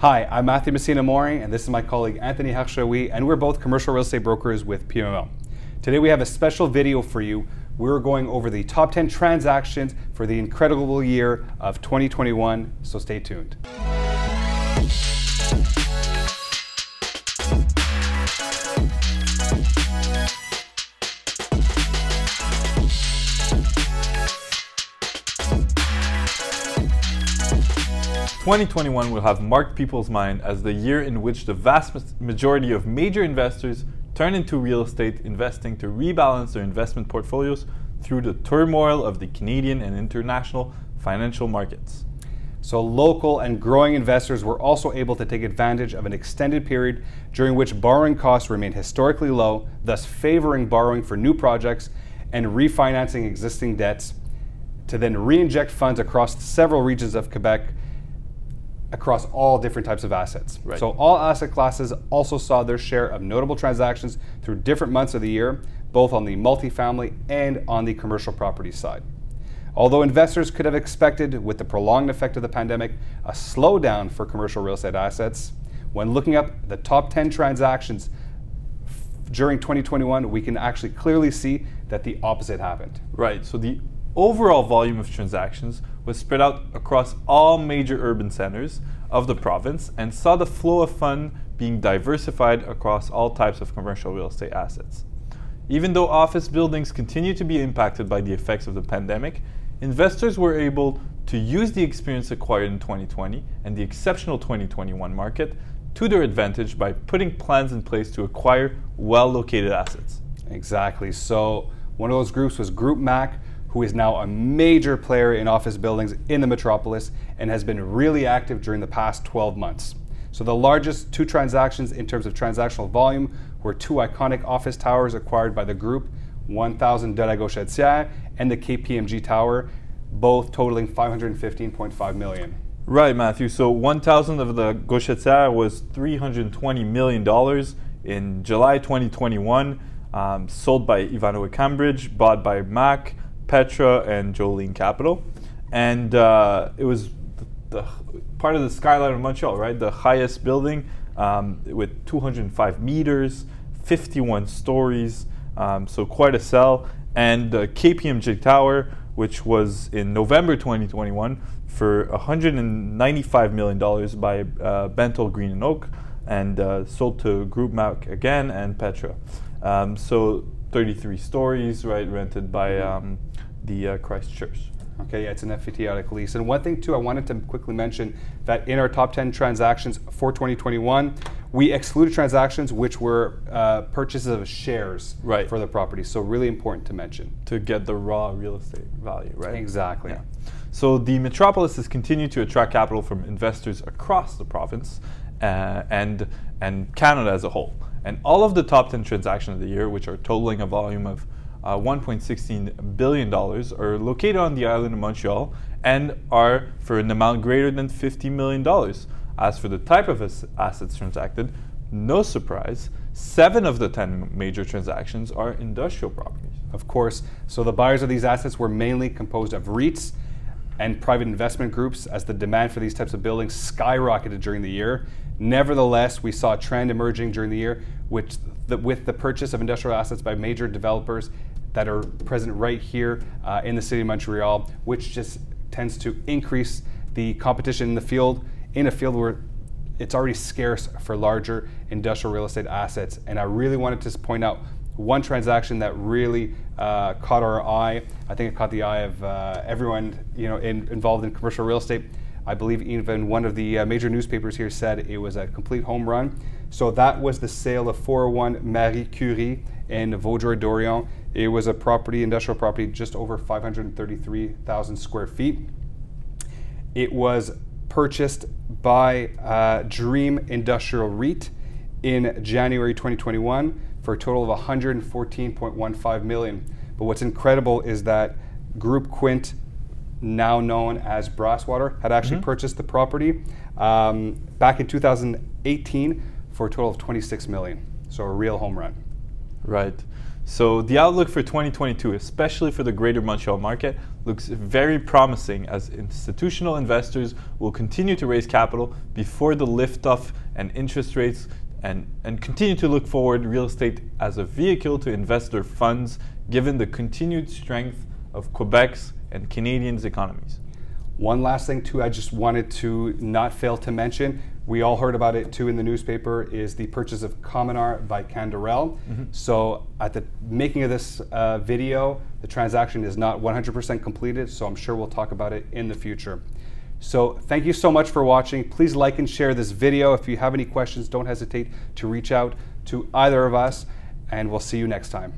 Hi, I'm Matthew Messina Mori, and this is my colleague Anthony Harshawi, and we're both commercial real estate brokers with PMO. Today we have a special video for you. We're going over the top 10 transactions for the incredible year of 2021, so stay tuned. 2021 will have marked people's mind as the year in which the vast majority of major investors turn into real estate investing to rebalance their investment portfolios through the turmoil of the Canadian and international financial markets. So, local and growing investors were also able to take advantage of an extended period during which borrowing costs remained historically low, thus favoring borrowing for new projects and refinancing existing debts to then re inject funds across several regions of Quebec across all different types of assets. Right. So all asset classes also saw their share of notable transactions through different months of the year, both on the multifamily and on the commercial property side. Although investors could have expected, with the prolonged effect of the pandemic, a slowdown for commercial real estate assets, when looking up the top 10 transactions during 2021, we can actually clearly see that the opposite happened. Right. So the overall volume of transactions was spread out across all major urban centers of the province and saw the flow of fund being diversified across all types of commercial real estate assets. Even though office buildings continue to be impacted by the effects of the pandemic, investors were able to use the experience acquired in 2020 and the exceptional 2021 market to their advantage by putting plans in place to acquire well located assets. Exactly. So, one of those groups was Group Mach, who is now a major player in office buildings in the metropolis and has been really active during the past 12 months. So the largest two transactions in terms of transactional volume were two iconic office towers acquired by the group, 1000 de la and the KPMG Tower, both totaling 515.5 million. Right, Matthew. So 1000 of the Gauchetière was 320 million dollars in July 2021, um, sold by Ivanhoe Cambridge, bought by Mach, Petra and Jolene Capital, and uh, it was the, the, part of the skyline of Montreal, right? The highest building um, with 205 meters, 51 stories, um, so quite a sell. And the KPMG Tower, which was in November 2021 for 195 million dollars by uh, Bentall Green and Oak, and uh, sold to Groupe Mach again and Petra. Um, so 33 stories, right, rented by um, the uh, Christ Church. Okay, yeah, it's an FTTI lease. And one thing too, I wanted to quickly mention that in our top 10 transactions for 2021, we excluded transactions which were uh, purchases of shares right. for the property. So really important to mention. To get the raw real estate value, right? Exactly. Yeah. So the metropolis has continued to attract capital from investors across the province uh, and and Canada as a whole. And all of the top 10 transactions of the year, which are totaling a volume of uh, $1.16 billion, are located on the island of Montreal and are for an amount greater than $50 million. As for the type of assets transacted, no surprise, seven of the 10 major transactions are industrial properties. Of course, so the buyers of these assets were mainly composed of REITs and private investment groups as the demand for these types of buildings skyrocketed during the year. Nevertheless, we saw a trend emerging during the year which the, with the purchase of industrial assets by major developers that are present right here uh, in the city of Montreal, which just tends to increase the competition in the field, in a field where it's already scarce for larger industrial real estate assets. And I really wanted to point out one transaction that really uh, caught our eye. I think it caught the eye of uh, everyone you know in, involved in commercial real estate. I believe even one of the uh, major newspapers here said it was a complete home run. So that was the sale of 401 Marie Curie in Vaudreuil-Dorion. It was a property, industrial property, just over 533,000 square feet. It was purchased by uh, Dream Industrial REIT in January 2021 for a total of 114.15 million. But what's incredible is that Group Quint, now known as Brasswater, had actually mm-hmm. purchased the property um, back in 2018 for a total of 26 million. So a real home run. Right. So the outlook for 2022, especially for the greater Montreal market, looks very promising as institutional investors will continue to raise capital before the liftoff and interest rates and, and continue to look forward real estate as a vehicle to invest their funds given the continued strength of Quebec's and Canadians' economies. One last thing too, I just wanted to not fail to mention. We all heard about it too in the newspaper. Is the purchase of Cominar by Canderel. Mm-hmm. So at the making of this uh, video, the transaction is not 100% completed. So I'm sure we'll talk about it in the future. So thank you so much for watching. Please like and share this video. If you have any questions, don't hesitate to reach out to either of us, and we'll see you next time.